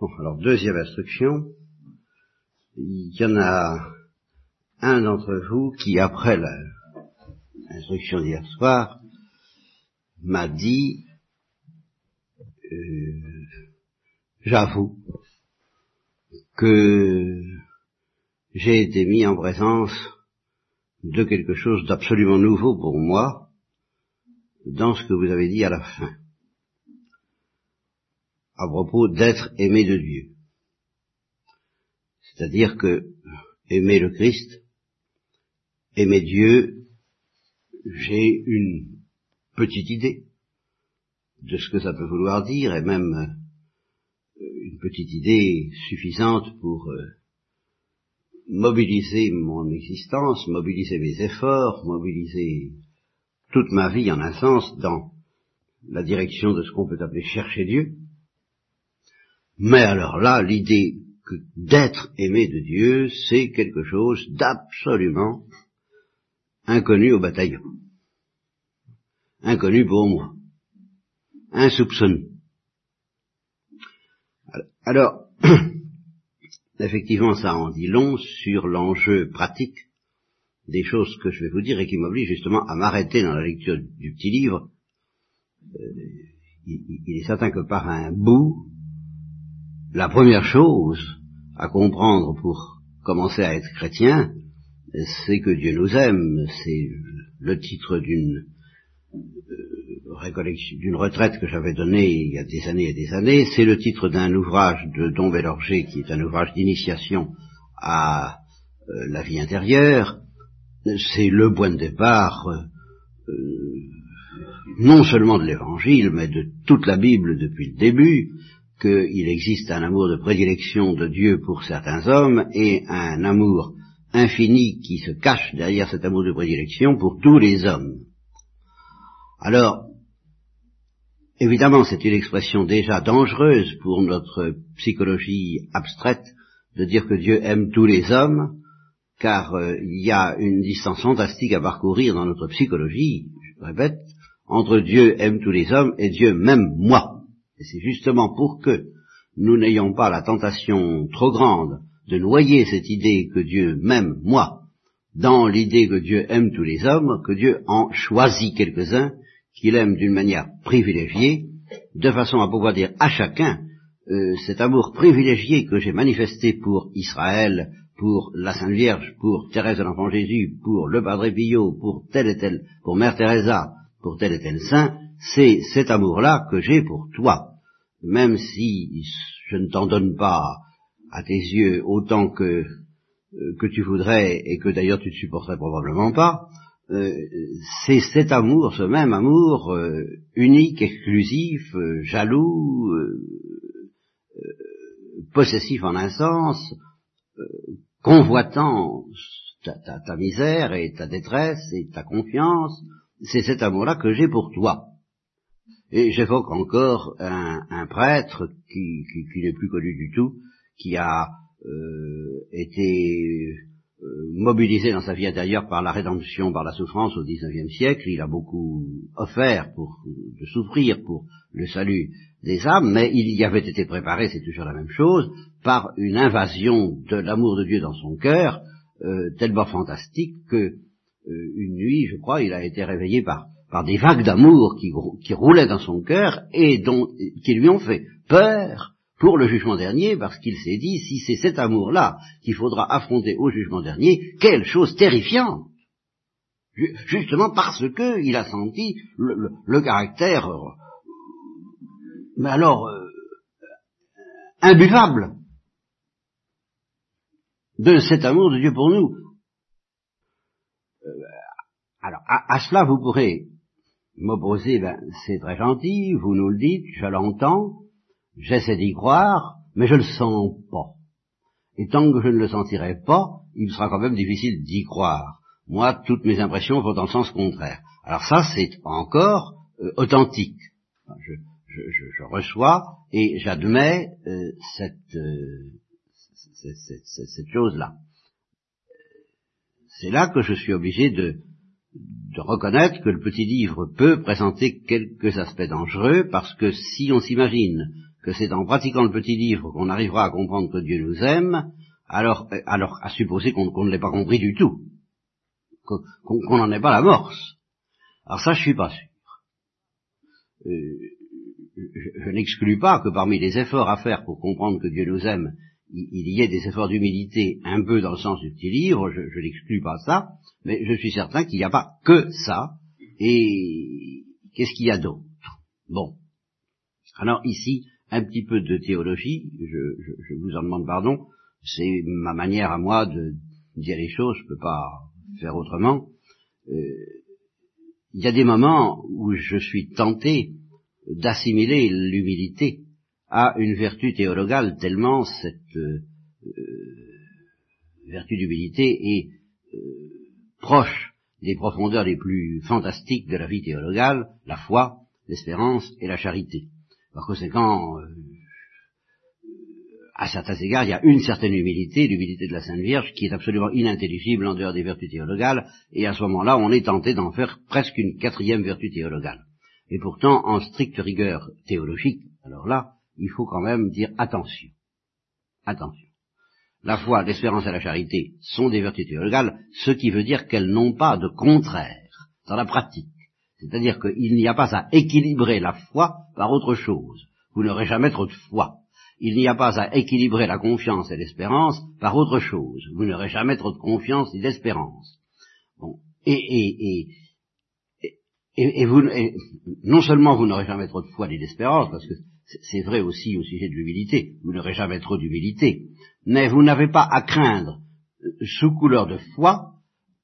Bon, alors deuxième instruction, il y en a un d'entre vous qui, après l'instruction d'hier soir, m'a dit, euh, j'avoue que j'ai été mis en présence de quelque chose d'absolument nouveau pour moi dans ce que vous avez dit à la fin à propos d'être aimé de Dieu. C'est-à-dire que aimer le Christ, aimer Dieu, j'ai une petite idée de ce que ça peut vouloir dire et même euh, une petite idée suffisante pour euh, mobiliser mon existence, mobiliser mes efforts, mobiliser toute ma vie en un sens dans la direction de ce qu'on peut appeler chercher Dieu. Mais alors là, l'idée d'être aimé de Dieu, c'est quelque chose d'absolument inconnu au bataillon. Inconnu pour moi. Insoupçonné. Alors, effectivement, ça en dit long sur l'enjeu pratique des choses que je vais vous dire et qui m'oblige justement à m'arrêter dans la lecture du petit livre. Euh, il, il, est certain que par un bout, la première chose à comprendre pour commencer à être chrétien, c'est que Dieu nous aime. C'est le titre d'une euh, d'une retraite que j'avais donnée il y a des années et des années. C'est le titre d'un ouvrage de Don Bellorger qui est un ouvrage d'initiation à euh, la vie intérieure. C'est le point de départ euh, non seulement de l'Évangile, mais de toute la Bible depuis le début qu'il existe un amour de prédilection de Dieu pour certains hommes et un amour infini qui se cache derrière cet amour de prédilection pour tous les hommes. Alors, évidemment, c'est une expression déjà dangereuse pour notre psychologie abstraite de dire que Dieu aime tous les hommes, car euh, il y a une distance fantastique à parcourir dans notre psychologie, je répète, entre Dieu aime tous les hommes et Dieu m'aime moi. Et c'est justement pour que nous n'ayons pas la tentation trop grande de noyer cette idée que Dieu m'aime, moi, dans l'idée que Dieu aime tous les hommes, que Dieu en choisit quelques-uns qu'il aime d'une manière privilégiée, de façon à pouvoir dire à chacun euh, cet amour privilégié que j'ai manifesté pour Israël, pour la Sainte Vierge, pour Thérèse de l'Enfant Jésus, pour le Padre Pio, pour tel et tel, pour Mère Teresa, pour tel et tel saint, c'est cet amour-là que j'ai pour toi même si je ne t'en donne pas à tes yeux autant que, euh, tu voudrais et que d'ailleurs tu ne supporterais probablement pas, euh, c'est cet amour, ce même amour euh, unique, exclusif, jaloux, possessif en un sens, convoitant ta, ta, misère et ta détresse et ta confiance, c'est cet amour-là que j'ai pour toi. Et j'évoque encore un, prêtre qui, n'est plus connu du tout, qui a euh, été euh, mobilisé dans sa vie intérieure par la rédemption, par la souffrance au XIXe siècle. Il a beaucoup offert pour de souffrir pour le salut des âmes, mais il y avait été préparé, c'est toujours la même chose, par une invasion de l'amour de Dieu dans son cœur, euh, tellement fantastique que une nuit, je crois, il a été réveillé par par des vagues d'amour qui, roulaient dans son cœur et dont, qui lui ont fait peur pour le jugement dernier, parce qu'il s'est dit, si c'est cet amour-là qu'il faudra affronter au jugement dernier, quelle chose terrifiante Justement parce que il a senti le, caractère, mais alors, euh, imbuvable de cet amour de Dieu pour nous. Euh, alors, à, cela, vous pourrez m'opposer, ben, c'est très gentil, vous nous le dites, je l'entends, j'essaie d'y croire, mais je le sens pas. Et tant que je ne le sentirai pas, il sera quand même difficile d'y croire. Moi, toutes mes impressions vont dans le sens contraire. Alors ça, c'est encore euh, authentique. Je, je, je, reçois et j'admets euh, cette, euh, cette, cette chose-là. C'est là que je suis obligé de, de reconnaître que le petit livre peut présenter quelques aspects dangereux, parce que si on s'imagine que c'est en pratiquant le petit livre qu'on arrivera à comprendre que Dieu nous aime, alors, euh, alors à supposer qu'on ne l'ait pas compris du tout, qu'on n'en ait pas la morse. Alors ça, je suis pas sûr. Euh, je, n'exclus pas que parmi les efforts à faire pour comprendre que Dieu nous aime, il, y ait des efforts d'humilité un peu dans le sens du petit livre, je, n'exclus pas ça, mais je suis certain qu'il n'y a pas que ça, et qu'est-ce qu'il y a d'autre? Bon. Alors ici, un petit peu de théologie, je, vous en demande pardon, c'est ma manière à moi de dire les choses, je ne peux pas faire autrement. Euh, il y a des moments où je suis tenté d'assimiler l'humilité à une vertu théologale, tellement cette euh, vertu d'humilité est euh, proche des profondeurs les plus fantastiques de la vie théologale, la foi, l'espérance et la charité. Par conséquent, euh, à certains égards, il y a une certaine humilité, l'humilité de la Sainte Vierge, qui est absolument inintelligible en dehors des vertus théologales, et à ce moment-là, on est tenté d'en faire presque une quatrième vertu théologale. Et pourtant, en stricte rigueur théologique, alors là, il faut quand même dire attention. Attention. La foi, l'espérance et la charité sont des vertus théologales, ce qui veut dire qu'elles n'ont pas de contraire dans la pratique. C'est-à-dire qu'il n'y a pas à équilibrer la foi par autre chose. Vous n'aurez jamais trop de foi il n'y a pas à équilibrer la confiance et l'espérance par autre chose. Vous n'aurez jamais trop de confiance ni d'espérance. Bon. Et, et, et, et, vous, non seulement vous n'aurez jamais trop de foi ni d'espérance, parce que c'est vrai aussi au sujet de l'humilité, vous n'aurez jamais trop d'humilité, mais vous n'avez pas à craindre, euh, sous couleur de foi,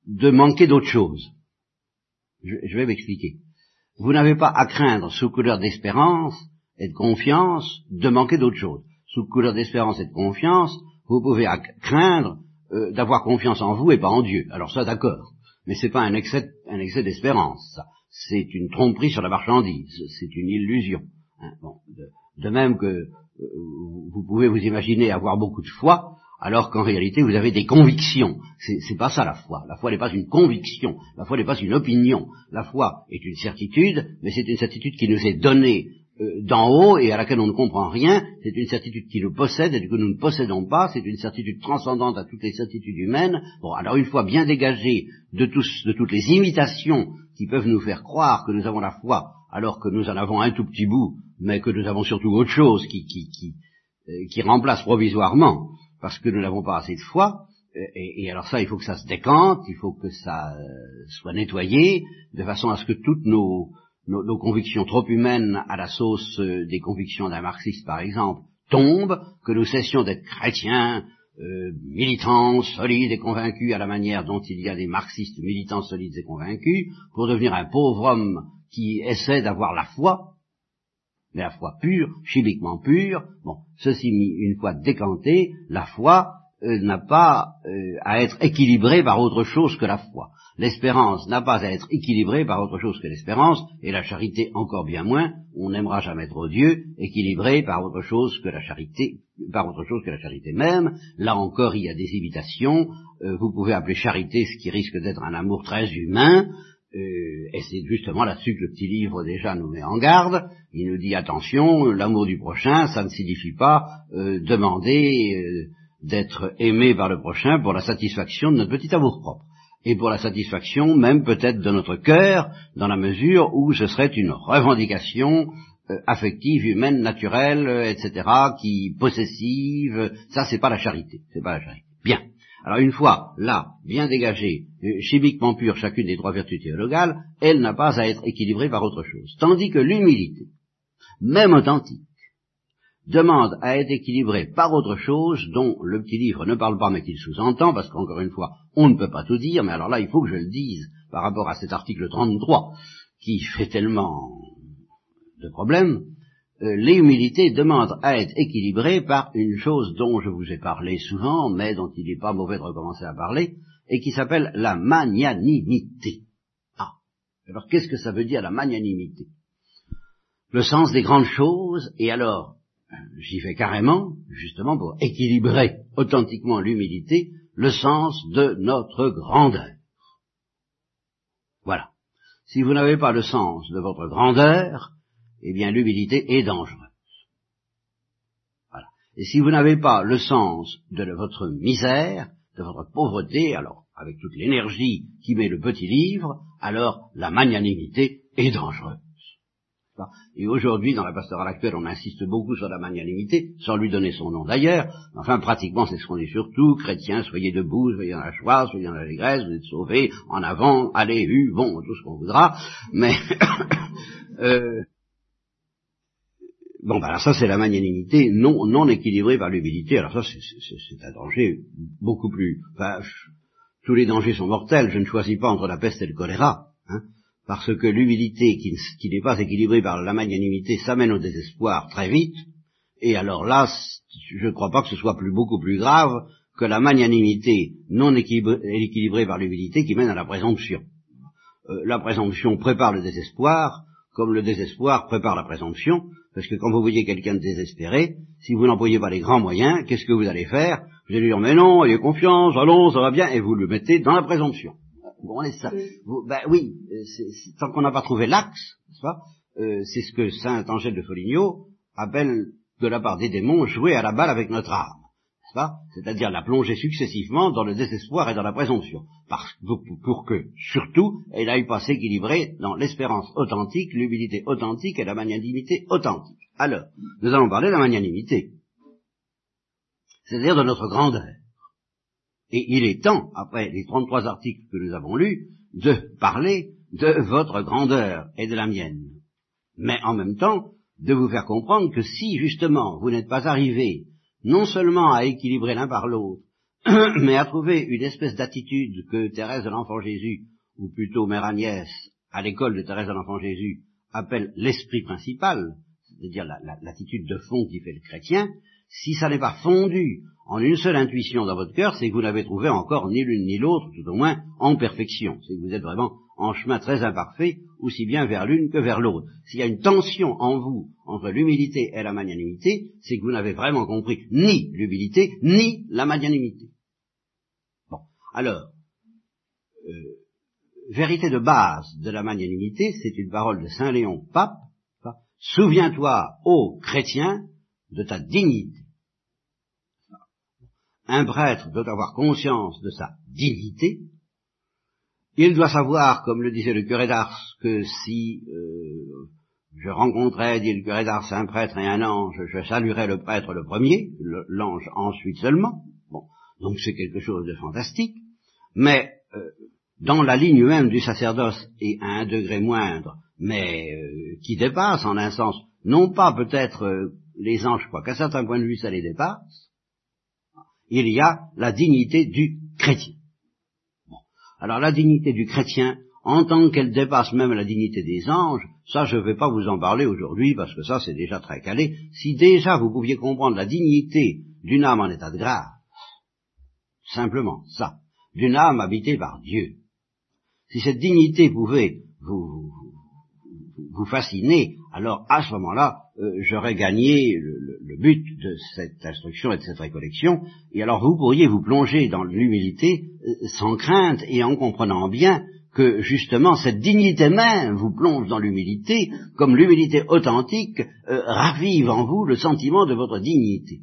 de manquer d'autre chose. je vais m'expliquer. Vous n'avez pas à craindre, sous couleur d'espérance, et de confiance de manquer d'autre chose. Sous couleur d'espérance et de confiance, vous pouvez craindre euh, d'avoir confiance en vous et pas en Dieu. Alors ça, d'accord. Mais c'est pas un excès, un excès d'espérance. C'est une tromperie sur la marchandise. C'est une illusion. Hein. de, même que euh, vous pouvez vous imaginer avoir beaucoup de foi, alors qu'en réalité vous avez des convictions. C'est pas ça la foi. La foi n'est pas une conviction. La foi n'est pas une opinion. La foi est une certitude, mais c'est une certitude qui nous est donnée euh, d'en haut et à laquelle on ne comprend rien, c'est une certitude qui nous possède et que nous ne possédons pas, c'est une certitude transcendante à toutes les certitudes humaines. Bon, alors une fois bien dégagé de, de toutes les imitations qui peuvent nous faire croire que nous avons la foi, alors que nous en avons un tout petit bout, mais que nous avons surtout autre chose qui, qui, qui, euh, qui remplace provisoirement, parce que nous n'avons pas assez de foi, euh, et, et, alors ça, il faut que ça se décante, il faut que ça soit nettoyé, de façon à ce que toutes nos, nos, convictions trop humaines à la sauce euh, des convictions d'un marxiste, par exemple, tombent, que nous cessions d'être chrétiens, euh, militants, solides et convaincus à la manière dont il y a des marxistes militants, solides et convaincus, pour devenir un pauvre homme qui essaie d'avoir la foi, mais la foi pure, chimiquement pure. Bon, ceci une fois décanté, la foi euh, n'a pas à être équilibrée par autre chose que la foi. L'espérance n'a pas à être équilibrée par autre chose que l'espérance, et la charité encore bien moins. On n'aimera jamais trop Dieu, équilibrée par autre chose que la charité, par autre chose que la charité même. Là encore, il y a des imitations. Euh, vous pouvez appeler charité ce qui risque d'être un amour très humain, euh, et c'est justement là-dessus que le petit livre déjà nous met en garde. Il nous dit attention, l'amour du prochain, ça ne signifie pas euh, demander d'être aimé par le prochain pour la satisfaction de notre petit amour propre et pour la satisfaction même peut-être de notre cœur, dans la mesure où ce serait une revendication euh, affective, humaine, naturelle, euh, etc., qui possessive, ça c'est pas la charité, c'est pas la charité. Bien. Alors une fois là, bien dégagée, euh, chimiquement pure chacune des trois vertus théologales, elle n'a pas à être équilibrée par autre chose. Tandis que l'humilité, même authentique, demande à être équilibré par autre chose dont le petit livre ne parle pas mais qu'il sous-entend, parce qu'encore une fois, on ne peut pas tout dire, mais alors là, il faut que je le dise par rapport à cet article 33, qui fait tellement de problèmes, les humilités demandent à être équilibrées par une chose dont je vous ai parlé souvent, mais dont il n'est pas mauvais de recommencer à parler, et qui s'appelle la magnanimité. Ah, alors qu'est-ce que ça veut dire la magnanimité? Le sens des grandes choses, et alors j'y vais carrément, justement pour équilibrer authentiquement l'humilité, le sens de notre grandeur. Voilà. Si vous n'avez pas le sens de votre grandeur, eh bien l'humilité est dangereuse. Et si vous n'avez pas le sens de votre misère, de votre pauvreté, alors avec toute l'énergie qui met le petit livre, alors la magnanimité est dangereuse. Et aujourd'hui, dans la pastorale actuelle, on insiste beaucoup sur la magnanimité, sans lui donner son nom d'ailleurs. Enfin, pratiquement, c'est ce qu'on dit surtout. Chrétiens, soyez debout, soyez dans la joie, soyez dans l'allégresse, vous êtes sauvés, en avant, allez, hu, bon, tout ce qu'on voudra. Mais, euh, bon, ben alors ça, c'est la magnanimité non, non équilibrée par l'humilité. Alors ça, c'est un danger beaucoup plus... Enfin, tous les dangers sont mortels. Je ne choisis pas entre la peste et le choléra. Hein parce que l'humilité qui, n'est pas équilibrée par la magnanimité s'amène au désespoir très vite, et alors là, je ne crois pas que ce soit plus, beaucoup plus grave que la magnanimité non équilibrée par l'humilité qui mène à la présomption. Euh, la présomption prépare le désespoir, comme le désespoir prépare la présomption, parce que quand vous voyez quelqu'un de désespéré, si vous n'employez pas les grands moyens, qu'est-ce que vous allez faire? Vous allez lui dire, mais non, ayez confiance, allons, ça va bien, et vous le mettez dans la présomption. Bon, ça. ben oui, tant qu'on n'a pas trouvé l'axe, euh, c'est ce que saint Angèle de Foligno appelle de la part des démons jouer à la balle avec notre C'est-à-dire la plonger successivement dans le désespoir et dans la présomption, parce, pour, pour que, surtout, elle aille pas s'équilibrer dans l'espérance authentique, l'humilité authentique et la magnanimité authentique. Alors, nous allons parler de la magnanimité, c'est-à-dire de notre grandeur. Et il est temps, après les 33 articles que nous avons lus, de parler de votre grandeur et de la mienne. Mais en même temps, de vous faire comprendre que si justement vous n'êtes pas arrivé non seulement à équilibrer l'un par l'autre, mais à trouver une espèce d'attitude que Thérèse de l'Enfant Jésus, ou plutôt Mère Agnès, à l'école de Thérèse de l'Enfant Jésus, appelle l'esprit principal, c'est-à-dire l'attitude de fond qui fait le chrétien, si ça n'est pas fondu en une seule intuition dans votre cœur, c'est que vous n'avez trouvé encore ni l'une ni l'autre, tout au moins en perfection. C'est que vous êtes vraiment en chemin très imparfait, aussi bien vers l'une que vers l'autre. S'il y a une tension en vous entre l'humilité et la magnanimité, c'est que vous n'avez vraiment compris ni l'humilité, ni la magnanimité. Bon, alors, euh, vérité de base de la magnanimité, c'est une parole de Saint Léon Pape, Souviens-toi, ô chrétien, de ta dignité. Un prêtre doit avoir conscience de sa dignité. Il doit savoir, comme le disait le curé d'Ars, que si euh, je rencontrais, dit le curé d'Ars, un prêtre et un ange, je saluerais le prêtre le premier, l'ange ensuite seulement. Bon, donc c'est quelque chose de fantastique. Mais euh, dans la ligne même du sacerdoce et à un degré moindre, mais euh, qui dépasse en un sens, non pas peut-être les anges, quoi qu'à certains points de vue ça les dépasse, il y a la dignité du chrétien. Alors la dignité du chrétien, en tant qu'elle dépasse même la dignité des anges, ça je ne vais pas vous en parler aujourd'hui parce que ça c'est déjà très calé. Si déjà vous pouviez comprendre la dignité d'une âme en état de grâce, simplement ça, d'une âme habitée par Dieu, si cette dignité pouvait vous, vous fasciner, alors à ce moment-là, euh, j'aurais gagné le, but de cette instruction et de cette récollection, et alors vous pourriez vous plonger dans l'humilité euh, sans crainte et en comprenant bien que justement cette dignité même vous plonge dans l'humilité, comme l'humilité authentique euh, ravive en vous le sentiment de votre dignité.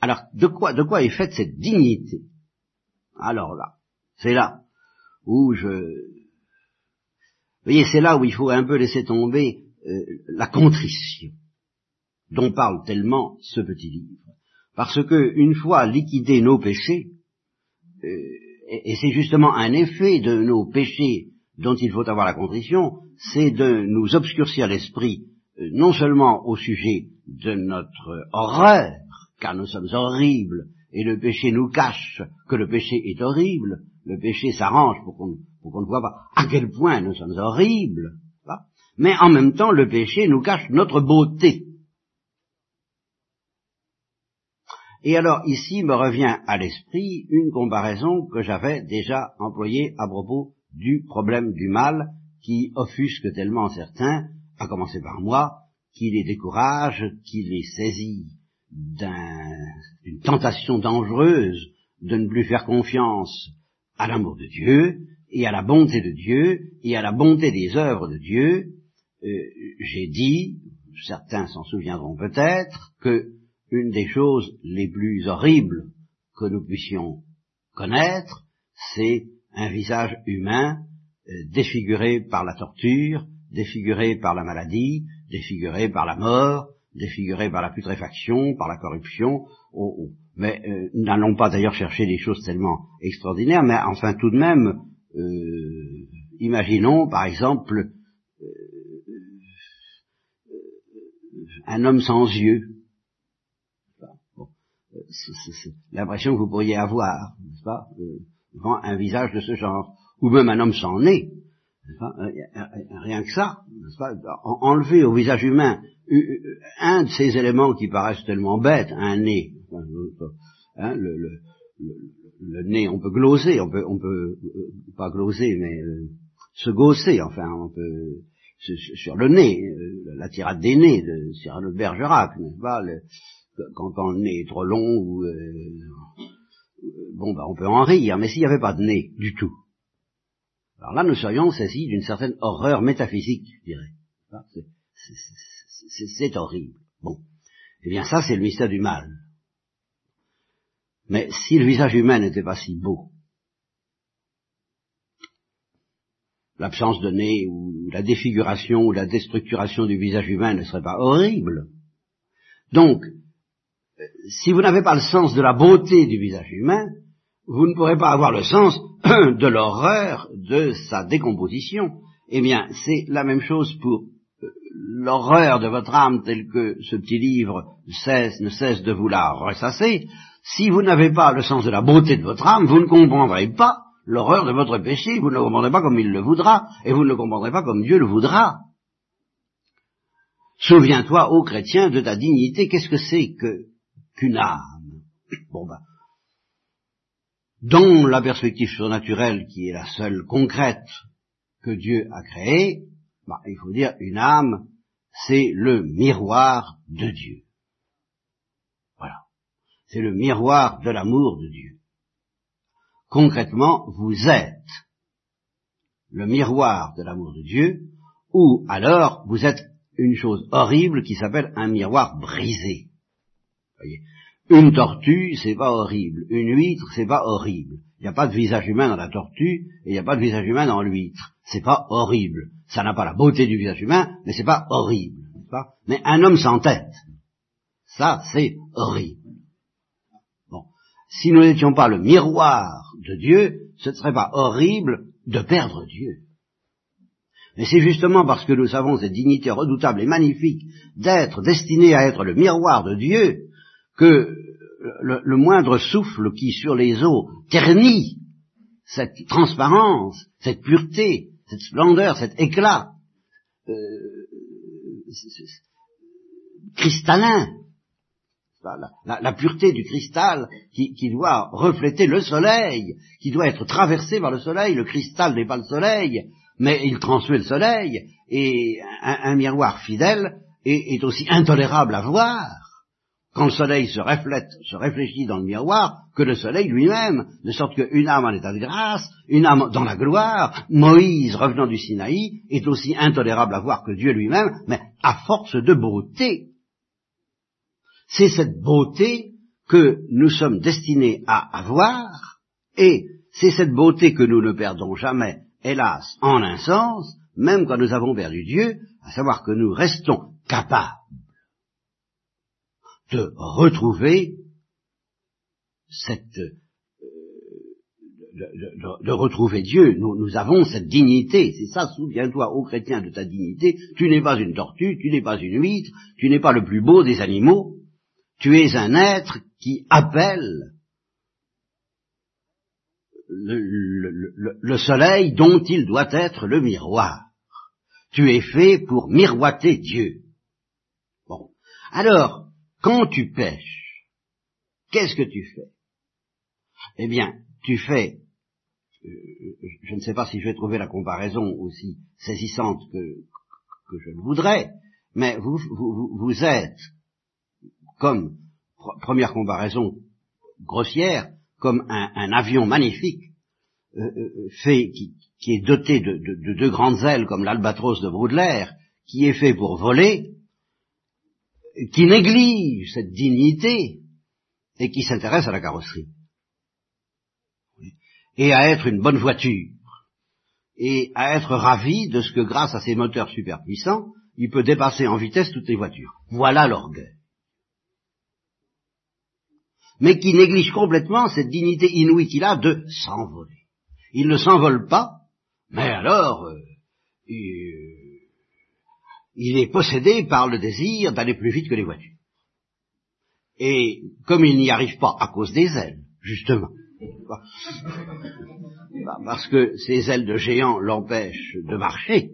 Alors de quoi, de quoi est faite cette dignité? Alors là, c'est là où je... Vous voyez, c'est là où il faut un peu laisser tomber euh, la contrition dont parle tellement ce petit livre. Parce que une fois liquidés nos péchés, euh, et, c'est justement un effet de nos péchés dont il faut avoir la contrition, c'est de nous obscurcir l'esprit, euh, non seulement au sujet de notre horreur, car nous sommes horribles, et le péché nous cache que le péché est horrible, le péché s'arrange pour qu'on ne voit pas à quel point nous sommes horribles, mais en même temps le péché nous cache notre beauté. Et alors ici me revient à l'esprit une comparaison que j'avais déjà employée à propos du problème du mal qui offusque tellement certains, à commencer par moi, qui les décourage, qui les saisit d'une tentation dangereuse de ne plus faire confiance à l'amour de Dieu et à la bonté de Dieu et à la bonté des œuvres de Dieu. Euh, j'ai dit, certains s'en souviendront peut-être, que une des choses les plus horribles que nous puissions connaître, c'est un visage humain euh, défiguré par la torture, défiguré par la maladie, défiguré par la mort, défiguré par la putréfaction, par la corruption, mais euh, n'allons pas d'ailleurs chercher des choses tellement extraordinaires, mais enfin tout de même, euh, imaginons par exemple euh, un homme sans yeux. c'est l'impression que vous pourriez avoir, n'est-ce pas, devant un visage de ce genre, ou même un homme sans nez. Rien que ça, enlever au visage humain un de ces éléments qui paraissent tellement bêtes, un nez, hein, le, nez, on peut gloser, on peut, on peut euh, pas gloser, mais euh, se gausser, enfin, on peut sur le nez, euh, la tirade des nez de Cyrano de Bergerac, n'est-ce Quand le nez est trop long, ou, bon, bah, on peut en rire, mais s'il n'y avait pas de nez du tout, alors là, nous serions saisis d'une certaine horreur métaphysique, je dirais c'est horrible. Bon. Eh bien ça, c'est le mystère du mal. Mais si le visage humain n'était pas si beau, l'absence de nez ou la défiguration ou la déstructuration du visage humain ne serait pas horrible. Donc, si vous n'avez pas le sens de la beauté du visage humain, vous ne pourrez pas avoir le sens de l'horreur de sa décomposition. Eh bien, c'est la même chose pour l'horreur de votre âme telle que ce petit livre ne cesse de vous la ressasser, si vous n'avez pas le sens de la beauté de votre âme, vous ne comprendrez pas l'horreur de votre péché, vous ne le comprendrez pas comme il le voudra, et vous ne le comprendrez pas comme Dieu le voudra. Souviens-toi, ô chrétien, de ta dignité, qu'est-ce que c'est que qu'une âme? Bon ben, dans la perspective surnaturelle qui est la seule concrète que Dieu a créée, bah, il faut dire une âme, c'est le miroir de Dieu. Voilà. C'est le miroir de l'amour de Dieu. Concrètement, vous êtes le miroir de l'amour de Dieu, ou alors vous êtes une chose horrible qui s'appelle un miroir brisé. Voyez une tortue, c'est pas horrible. Une huître, c'est pas horrible. Il n'y a pas de visage humain dans la tortue et il n'y a pas de visage humain dans l'huître. C'est pas horrible. Ça n'a pas la beauté du visage humain, mais c'est pas horrible. Mais un homme sans tête, ça c'est horrible. Bon. Si nous n'étions pas le miroir de Dieu, ce ne serait pas horrible de perdre Dieu. Mais c'est justement parce que nous avons cette dignité redoutable et magnifique d'être destiné à être le miroir de Dieu que le, moindre souffle qui sur les eaux ternit cette transparence, cette pureté, cette splendeur, cet éclat euh, cristallin, la, pureté du cristal qui, doit refléter le soleil, qui doit être traversé par le soleil. Le cristal n'est pas le soleil, mais il transmet le soleil, et un, miroir fidèle est aussi intolérable à voir quand le soleil se reflète, se réfléchit dans le miroir, que le soleil lui-même, de sorte qu'une âme en état de grâce, une âme dans la gloire, Moïse revenant du Sinaï, est aussi intolérable à voir que Dieu lui-même, mais à force de beauté. C'est cette beauté que nous sommes destinés à avoir, et c'est cette beauté que nous ne perdons jamais, hélas, en un sens, même quand nous avons perdu Dieu, à savoir que nous restons capables de retrouver cette euh, de, retrouver Dieu. Nous, nous avons cette dignité. C'est ça, souviens-toi, ô chrétien, de ta dignité. Tu n'es pas une tortue, tu n'es pas une huître, tu n'es pas le plus beau des animaux. Tu es un être qui appelle le, le soleil dont il doit être le miroir. Tu es fait pour miroiter Dieu. Bon. Alors, quand tu pêches, qu'est-ce que tu fais? Eh bien, tu fais, euh, je ne sais pas si je vais trouver la comparaison aussi saisissante que, je le voudrais, mais vous êtes comme, première comparaison grossière, comme un, avion magnifique, euh, euh, fait, qui, est doté de, deux grandes ailes comme l'albatros de Baudelaire, qui est fait pour voler, qui néglige cette dignité et qui s'intéresse à la carrosserie. Et à être une bonne voiture. Et à être ravi de ce que grâce à ses moteurs super puissants, il peut dépasser en vitesse toutes les voitures. Voilà l'orgueil. Mais qui néglige complètement cette dignité inouïe qu'il a de s'envoler. Il ne s'envole pas, mais alors, euh, il, il est possédé par le désir d'aller plus vite que les voitures. Et comme il n'y arrive pas à cause des ailes, justement, parce que ces ailes de géant l'empêchent de marcher,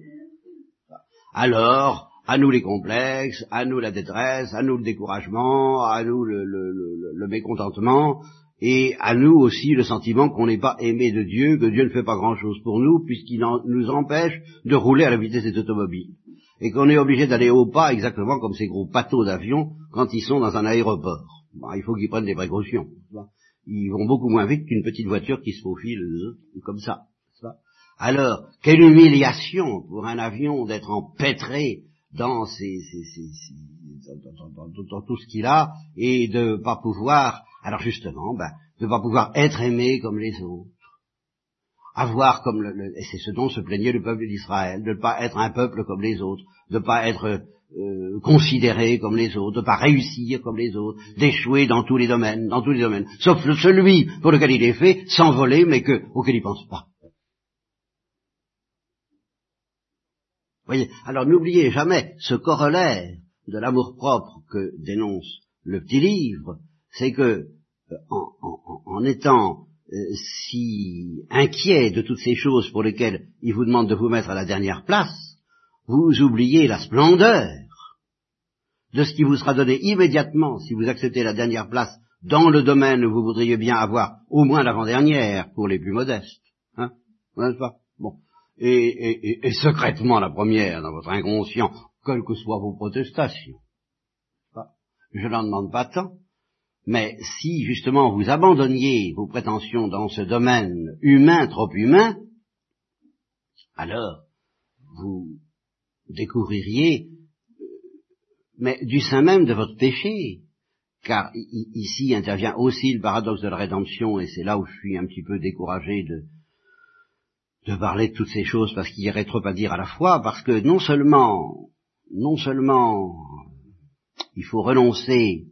alors à nous les complexes, à nous la détresse, à nous le découragement, à nous le, le mécontentement, et à nous aussi le sentiment qu'on n'est pas aimé de Dieu, que Dieu ne fait pas grand-chose pour nous, puisqu'il nous empêche de rouler à la vitesse des automobiles et qu'on est obligé d'aller au pas exactement comme ces gros bateaux d'avion quand ils sont dans un aéroport. il faut qu'ils prennent des précautions. Ils vont beaucoup moins vite qu'une petite voiture qui se faufile euh, comme ça. Alors, quelle humiliation pour un avion d'être empêtré dans, ces, dans, tout ce qu'il a et de ne pas pouvoir, alors justement, ben, de ne pas pouvoir être aimé comme les autres avoir comme le, et c'est ce dont se plaignait le peuple d'Israël, de ne pas être un peuple comme les autres, de ne pas être euh, considéré comme les autres, de ne pas réussir comme les autres, d'échouer dans tous les domaines, dans tous les domaines, sauf celui pour lequel il est fait, s'envoler, mais que, auquel il pense pas. Alors n'oubliez jamais ce corollaire de l'amour propre que dénonce le petit livre, c'est que euh, en étant euh, si inquiet de toutes ces choses pour lesquelles il vous demande de vous mettre à la dernière place, vous oubliez la splendeur de ce qui vous sera donné immédiatement si vous acceptez la dernière place dans le domaine où vous voudriez bien avoir au moins l'avant-dernière pour les plus modestes. Hein pas? Bon. Et, et, secrètement la première dans votre inconscient, quelles que soient vos protestations. Je n'en demande pas tant, mais si justement vous abandonniez vos prétentions dans ce domaine humain, trop humain, alors vous découvririez, euh, mais du sein même de votre péché, car ici intervient aussi le paradoxe de la rédemption, et c'est là où je suis un petit peu découragé de, de parler de toutes ces choses, parce qu'il y aurait trop à dire à la fois, parce que non seulement, non seulement il faut renoncer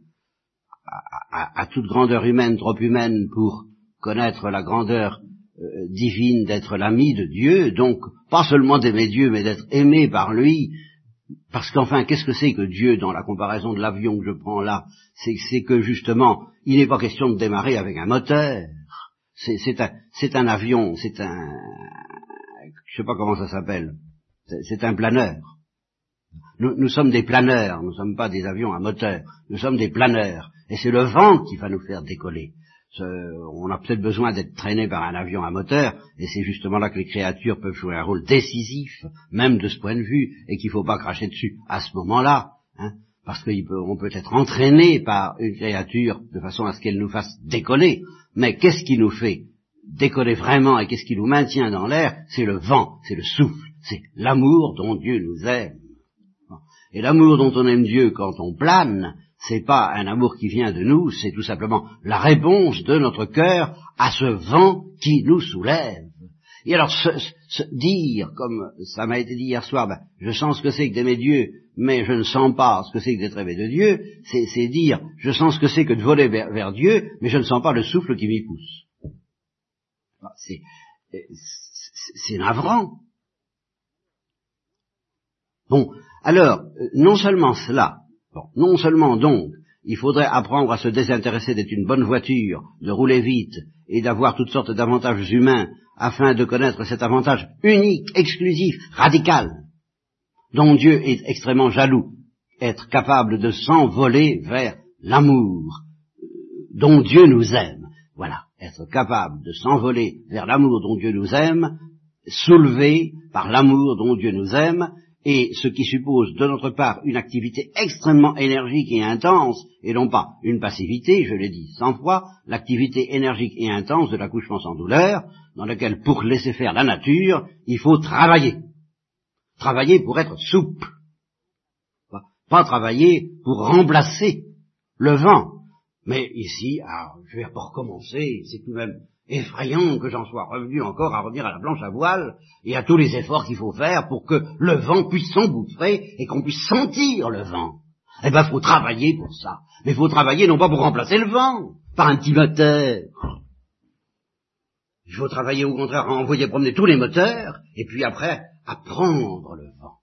à, toute grandeur humaine, trop humaine, pour connaître la grandeur euh, divine d'être l'ami de Dieu, donc pas seulement d'aimer Dieu, mais d'être aimé par lui, parce qu'enfin, qu'est-ce que c'est que Dieu dans la comparaison de l'avion que je prends là? C'est que justement, il n'est pas question de démarrer avec un moteur. C'est un, un, avion, c'est un, je sais pas comment ça s'appelle, c'est un planeur. Nous, nous, sommes des planeurs, nous ne sommes pas des avions à moteur, nous sommes des planeurs. Et c'est le vent qui va nous faire décoller. on a peut-être besoin d'être traîné par un avion à moteur, et c'est justement là que les créatures peuvent jouer un rôle décisif, même de ce point de vue, et qu'il ne faut pas cracher dessus à ce moment-là, hein, parce qu'on peut être entraîné par une créature de façon à ce qu'elle nous fasse décoller. Mais qu'est-ce qui nous fait décoller vraiment et qu'est-ce qui nous maintient dans l'air? C'est le vent, c'est le souffle, c'est l'amour dont Dieu nous aime. Et l'amour dont on aime Dieu quand on plane, c'est pas un amour qui vient de nous, c'est tout simplement la réponse de notre cœur à ce vent qui nous soulève. Et alors, se, dire, comme ça m'a été dit hier soir, ben, je sens ce que c'est que d'aimer Dieu, mais je ne sens pas ce que c'est que d'être aimé de Dieu, c'est dire, je sens ce que c'est que de voler vers, Dieu, mais je ne sens pas le souffle qui m'y pousse. Ah, c'est navrant. Bon, alors, euh, non seulement cela, non seulement donc, il faudrait apprendre à se désintéresser d'être une bonne voiture, de rouler vite et d'avoir toutes sortes d'avantages humains afin de connaître cet avantage unique, exclusif, radical, dont Dieu est extrêmement jaloux, être capable de s'envoler vers l'amour dont Dieu nous aime. Voilà, être capable de s'envoler vers l'amour dont Dieu nous aime, soulevé par l'amour dont Dieu nous aime, et ce qui suppose de notre part une activité extrêmement énergique et intense, et non pas une passivité, je l'ai dit cent fois, l'activité énergique et intense de l'accouchement sans douleur, dans laquelle, pour laisser faire la nature, il faut travailler. Travailler pour être souple. pas travailler pour remplacer le vent. Mais ici, je vais pas recommencer, c'est tout de même effrayant que j'en sois revenu encore à revenir à la planche à voile et à tous les efforts qu'il faut faire pour que le vent puisse s'engouffrer et qu'on puisse sentir le vent. Eh ben, faut travailler pour ça. Mais faut travailler non pas pour remplacer le vent, par un petit moteur. Il faut travailler au contraire à envoyer promener tous les moteurs, et puis après, à prendre le vent.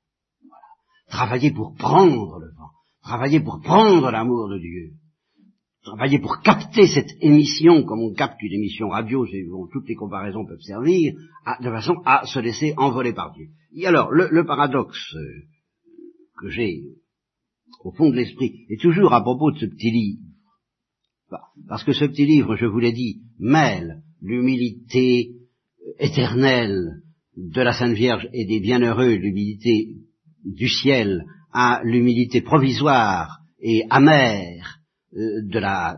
Travailler pour prendre le vent. Travailler pour prendre l'amour de Dieu travailler pour capter cette émission, comme on capte une émission radio, dont toutes les comparaisons peuvent servir, de façon à se laisser envoler par Dieu. Et alors, le, paradoxe euh, que j'ai au fond de l'esprit est toujours à propos de ce petit livre. Parce que ce petit livre, je vous l'ai dit, mêle l'humilité éternelle de la Sainte Vierge et des bienheureux, l'humilité du ciel, à l'humilité provisoire et amère euh, de la,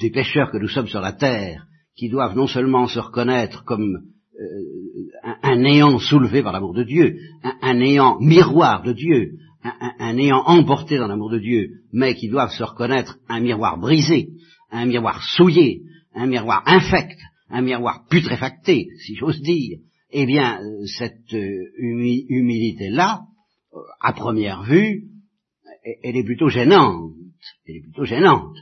des pécheurs que nous sommes sur la terre, qui doivent non seulement se reconnaître comme euh, un, néant soulevé par l'amour de Dieu, un, néant miroir de Dieu, un, néant emporté dans l'amour de Dieu, mais qui doivent se reconnaître un miroir brisé, un miroir souillé, un miroir infect, un miroir putréfacté, si j'ose dire, eh bien, cette euh, humilité-là, à première vue, elle est plutôt gênante elle est plutôt gênante.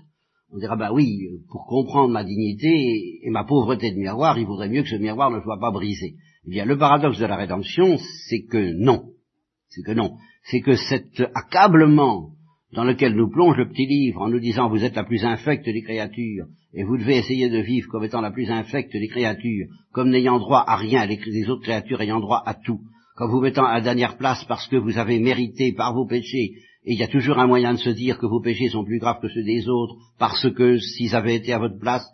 On dira, bah oui, pour comprendre ma dignité et ma pauvreté de miroir, il vaudrait mieux que ce miroir ne soit pas brisé. Eh bien, le paradoxe de la rédemption, c'est que non. C'est que non. C'est que cet accablement dans lequel nous plonge le petit livre en nous disant vous êtes la plus infecte des créatures et vous devez essayer de vivre comme étant la plus infecte des créatures, comme n'ayant droit à rien, les autres créatures ayant droit à tout, comme vous mettant à dernière place parce que vous avez mérité par vos péchés et il y a toujours un moyen de se dire que vos péchés sont plus graves que ceux des autres, parce que s'ils avaient été à votre place,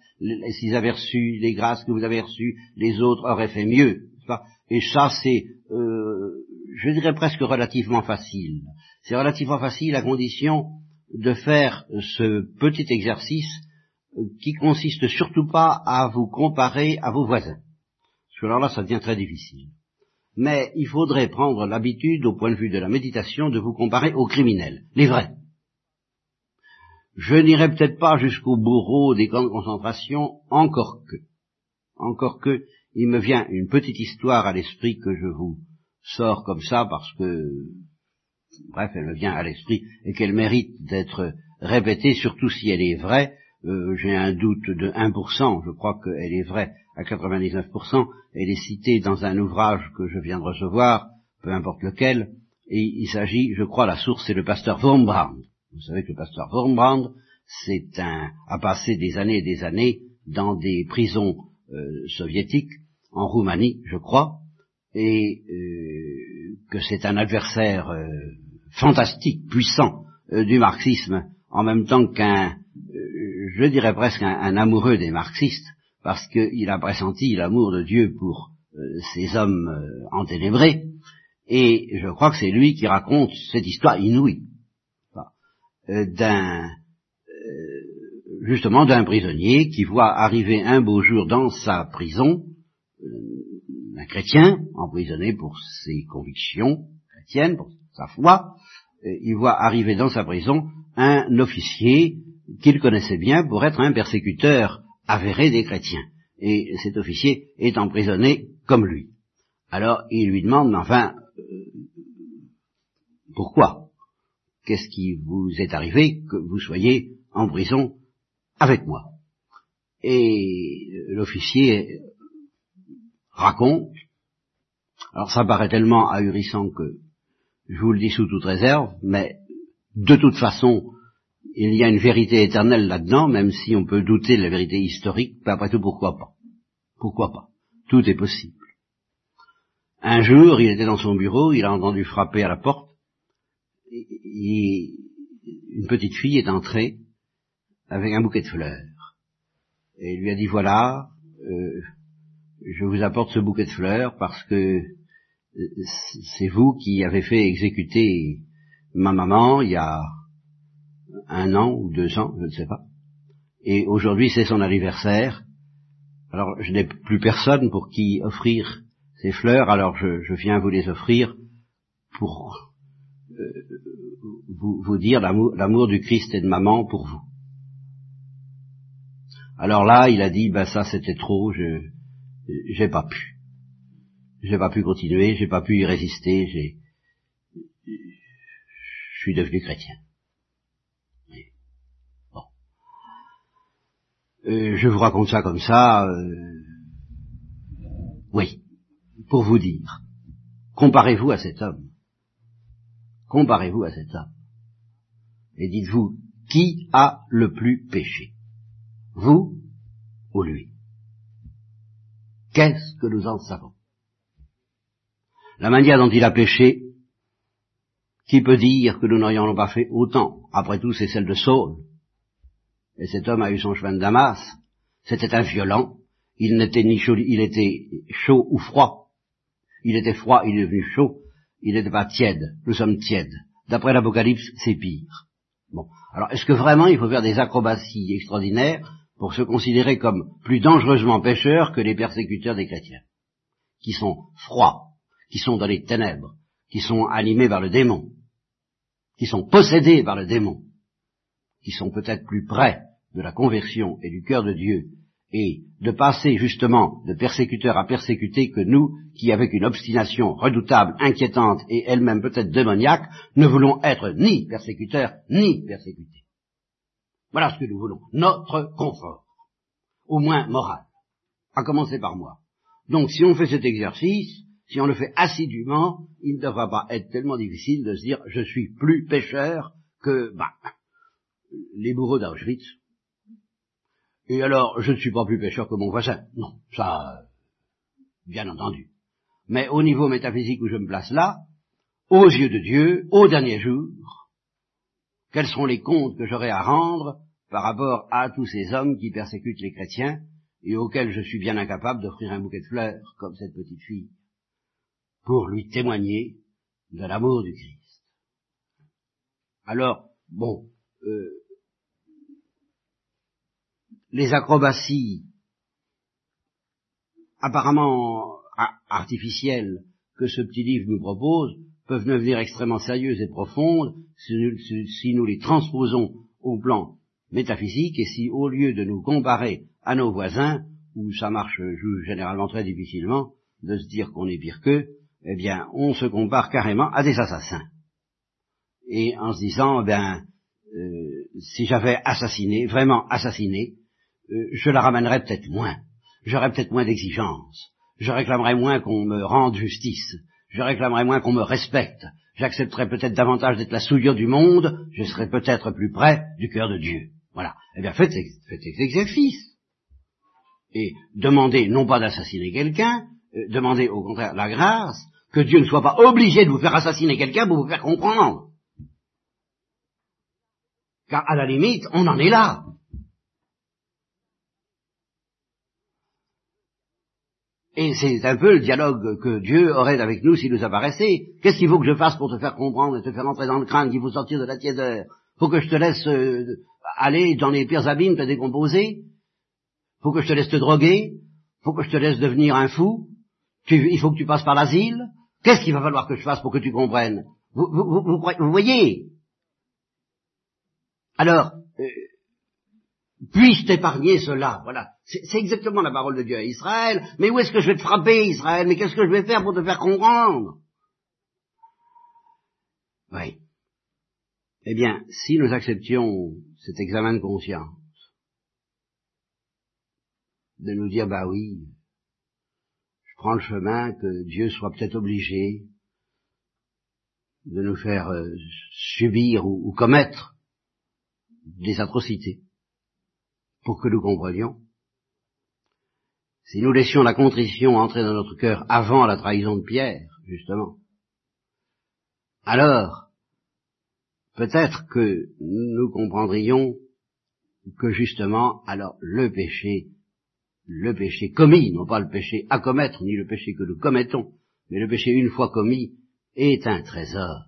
s'ils avaient reçu les grâces que vous avez reçues, les autres auraient fait mieux. Et ça, c'est, euh, je dirais presque relativement facile. C'est relativement facile à condition de faire ce petit exercice euh, qui consiste surtout pas à vous comparer à vos voisins. Parce que alors là, ça devient très difficile mais il faudrait prendre l'habitude, au point de vue de la méditation, de vous comparer aux criminels, les vrais. Je n'irai peut-être pas jusqu'au bourreau des camps de concentration, encore que, encore que, il me vient une petite histoire à l'esprit que je vous sors comme ça parce que, bref, elle me vient à l'esprit et qu'elle mérite d'être répétée, surtout si elle est vraie. Euh, j'ai un doute de 1%, je crois qu'elle est vraie à 99%, elle est citée dans un ouvrage que je viens de recevoir, peu importe lequel, et il s'agit, je crois, la source, c'est le pasteur Wurmbrand. Vous savez que le pasteur Wurmbrand, c'est a passé des années et des années dans des prisons euh, soviétiques, en Roumanie, je crois, et euh, que c'est un adversaire fantastique, puissant du marxisme, en même temps qu'un, je dirais presque un amoureux des marxistes, parce qu'il a pressenti l'amour de Dieu pour euh, ces hommes euh, enténébrés, et je crois que c'est lui qui raconte cette histoire inouïe euh, d'un justement d'un prisonnier qui voit arriver un beau jour dans sa prison un chrétien emprisonné pour ses convictions chrétiennes, pour sa foi, il voit arriver dans sa prison un officier qu'il connaissait bien pour être un persécuteur avéré des chrétiens. Et cet officier est emprisonné comme lui. Alors il lui demande, enfin, euh, pourquoi? Qu'est-ce qui vous est arrivé que vous soyez en prison avec moi? Et l'officier raconte, alors ça paraît tellement ahurissant que je vous le dis sous toute réserve, mais de toute façon, il y a une vérité éternelle là-dedans, même si on peut douter de la vérité historique, mais après tout, pourquoi pas? Pourquoi pas? Tout est possible. Un jour, il était dans son bureau, il a entendu frapper à la porte, et une petite fille est entrée avec un bouquet de fleurs. Et il lui a dit, voilà, euh, je vous apporte ce bouquet de fleurs parce que c'est vous qui avez fait exécuter ma maman il y a un an ou deux ans, je ne sais pas. Et aujourd'hui c'est son anniversaire. Alors je n'ai plus personne pour qui offrir ces fleurs, alors je, viens vous les offrir pour euh, vous, dire l'amour du Christ et de maman pour vous. Alors là, il a dit, ben ça c'était trop, je j'ai pas pu. J'ai pas pu continuer, j'ai pas pu y résister, j'ai je suis devenu chrétien. Bon. Euh, je vous raconte ça comme ça, euh, oui, pour vous dire, comparez-vous à cet homme. Comparez-vous à cet homme. Et dites-vous, qui a le plus péché? Vous ou lui? Qu'est-ce que nous en savons? La manière dont il a péché, qui peut dire que nous n'aurions pas fait autant? Après tout, c'est celle de Saul. Et cet homme a eu son chemin de Damas. C'était un violent. Il n'était ni chaud, il était chaud ou froid. Il était froid, il est devenu chaud. Il n'était pas tiède. Nous sommes tièdes. D'après l'Apocalypse, c'est pire. Bon. Alors, est-ce que vraiment il faut faire des acrobaties extraordinaires pour se considérer comme plus dangereusement pécheurs que les persécuteurs des chrétiens, qui sont froids, qui sont dans les ténèbres, qui sont animés par le démon, qui sont possédés par le démon, qui sont peut-être plus près de la conversion et du cœur de Dieu, et de passer justement de persécuteur à persécuté que nous, qui avec une obstination redoutable, inquiétante et elle-même peut-être démoniaque, ne voulons être ni persécuteurs ni persécutés. Voilà ce que nous voulons, notre confort, au moins moral, à commencer par moi. Donc si on fait cet exercice, si on le fait assidûment, il ne devra pas être tellement difficile de se dire je suis plus pécheur que bah, les bourreaux d'Auschwitz. Et alors, je ne suis pas plus pécheur que mon voisin. Non, ça, bien entendu. Mais au niveau métaphysique où je me place là, aux yeux de Dieu, au dernier jour, quels sont les comptes que j'aurai à rendre par rapport à tous ces hommes qui persécutent les chrétiens et auxquels je suis bien incapable d'offrir un bouquet de fleurs, comme cette petite fille, pour lui témoigner de l'amour du Christ. Alors, bon, euh, les acrobaties apparemment artificielles que ce petit livre nous propose peuvent devenir extrêmement sérieuses et profondes si nous, les transposons au plan métaphysique et si au lieu de nous comparer à nos voisins, où ça marche généralement très difficilement, de se dire qu'on est pire qu'eux, eh bien, on se compare carrément à des assassins. Et en se disant, eh bien, euh, si j'avais assassiné, vraiment assassiné, euh, je la ramènerais peut-être moins. J'aurais peut-être moins d'exigences. Je réclamerais moins qu'on me rende justice je réclamerais moins qu'on me respecte, j'accepterais peut-être davantage d'être la souillure du monde, je serais peut-être plus près du cœur de Dieu. Voilà. Eh bien, faites, faites cet exercice. Et demandez non pas d'assassiner quelqu'un, euh, demandez au contraire la grâce, que Dieu ne soit pas obligé de vous faire assassiner quelqu'un pour vous faire comprendre. Car à la limite, on en est là. Et c'est un peu le dialogue que Dieu aurait avec nous s'il nous apparaissait. Qu'est-ce qu'il faut que je fasse pour te faire comprendre et te faire entrer dans le crâne qu'il faut sortir de la tiédeur Faut que je te laisse euh, aller dans les pires abîmes te décomposer? Faut que je te laisse te droguer? Faut que je te laisse devenir un fou? Il faut que tu passes par l'asile? Qu'est-ce qu'il va falloir que je fasse pour que tu comprennes? Vous, vous, vous, voyez? Alors, euh, puisse t'épargner cela. Voilà. C'est exactement la parole de Dieu à Israël. Mais où est-ce que je vais te frapper, Israël? Mais qu'est-ce que je vais faire pour te faire comprendre? Oui. Eh bien, si nous acceptions cet examen de conscience, de nous dire, bah oui, le chemin que Dieu soit peut-être obligé de nous faire euh, subir ou commettre des atrocités pour que nous comprenions. Si nous laissions la contrition entrer dans notre cœur avant la trahison de Pierre, justement, alors peut-être que nous comprendrions que justement, alors le péché, le péché commis, non pas le péché à commettre, ni le péché que nous commettons, mais le péché une fois commis, est un trésor.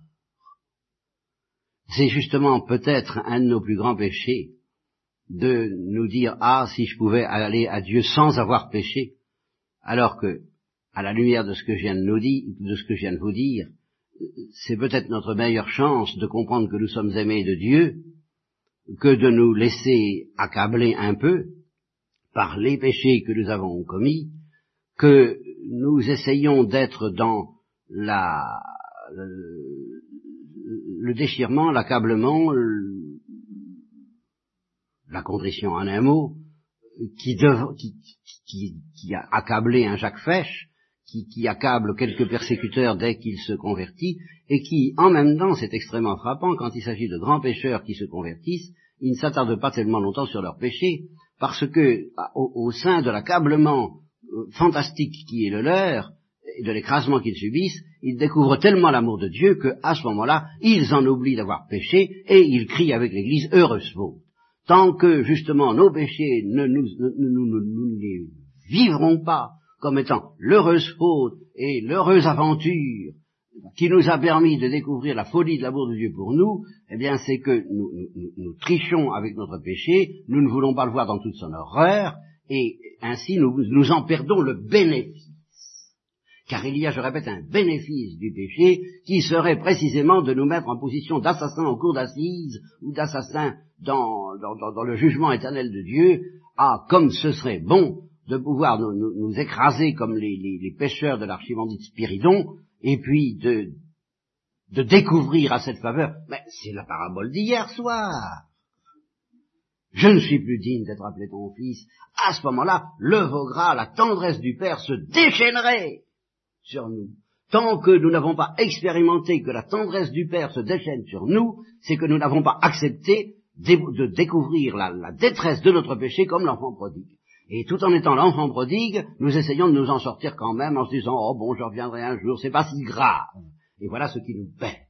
C'est justement peut-être un de nos plus grands péchés, de nous dire ah si je pouvais aller à Dieu sans avoir péché, alors que à la lumière de ce que je viens de nous de ce que je viens de vous dire, c'est peut-être notre meilleure chance de comprendre que nous sommes aimés de Dieu, que de nous laisser accabler un peu par les péchés que nous avons commis, que nous essayons d'être dans la, le, déchirement, l'accablement, la contrition en un mot, qui, dev, qui, qui, qui, a accablé un Jacques Fesch, qui, qui accable quelques persécuteurs dès qu'il se convertit, et qui, en même temps, c'est extrêmement frappant, quand il s'agit de grands pécheurs qui se convertissent, ils ne s'attardent pas tellement longtemps sur leurs péchés, parce que, au, au sein de l'accablement euh, fantastique qui est le leur, et de l'écrasement qu'ils subissent, ils découvrent tellement l'amour de Dieu qu'à ce moment-là, ils en oublient d'avoir péché, et ils crient avec l'Église, heureuse faute. Tant que, justement, nos péchés ne nous, ne, nous, nous les vivrons pas comme étant l'heureuse faute et l'heureuse aventure qui nous a permis de découvrir la folie de l'amour de Dieu pour nous, eh bien c'est que nous, nous, nous, trichons avec notre péché, nous ne voulons pas le voir dans toute son horreur, et ainsi nous, nous en perdons le bénéfice. Car il y a, je répète, un bénéfice du péché qui serait précisément de nous mettre en position d'assassin en cours d'assises ou d'assassin dans, dans, dans, le jugement éternel de Dieu. Ah, comme ce serait bon de pouvoir nous écraser comme les, les, les pêcheurs de l'archimandite Spiridon, et puis de, de découvrir à cette faveur, mais c'est la parabole d'hier soir. Je ne suis plus digne d'être appelé ton fils. À ce moment-là, le Vaugras, la tendresse du Père se déchaînerait sur nous. Tant que nous n'avons pas expérimenté que la tendresse du Père se déchaîne sur nous, c'est que nous n'avons pas accepté de découvrir la, la détresse de notre péché comme l'enfant prodigue. Et tout en étant l'enfant prodigue, nous essayons de nous en sortir quand même en se disant, oh bon, je reviendrai un jour, c'est pas si grave. Et voilà ce qui nous perd.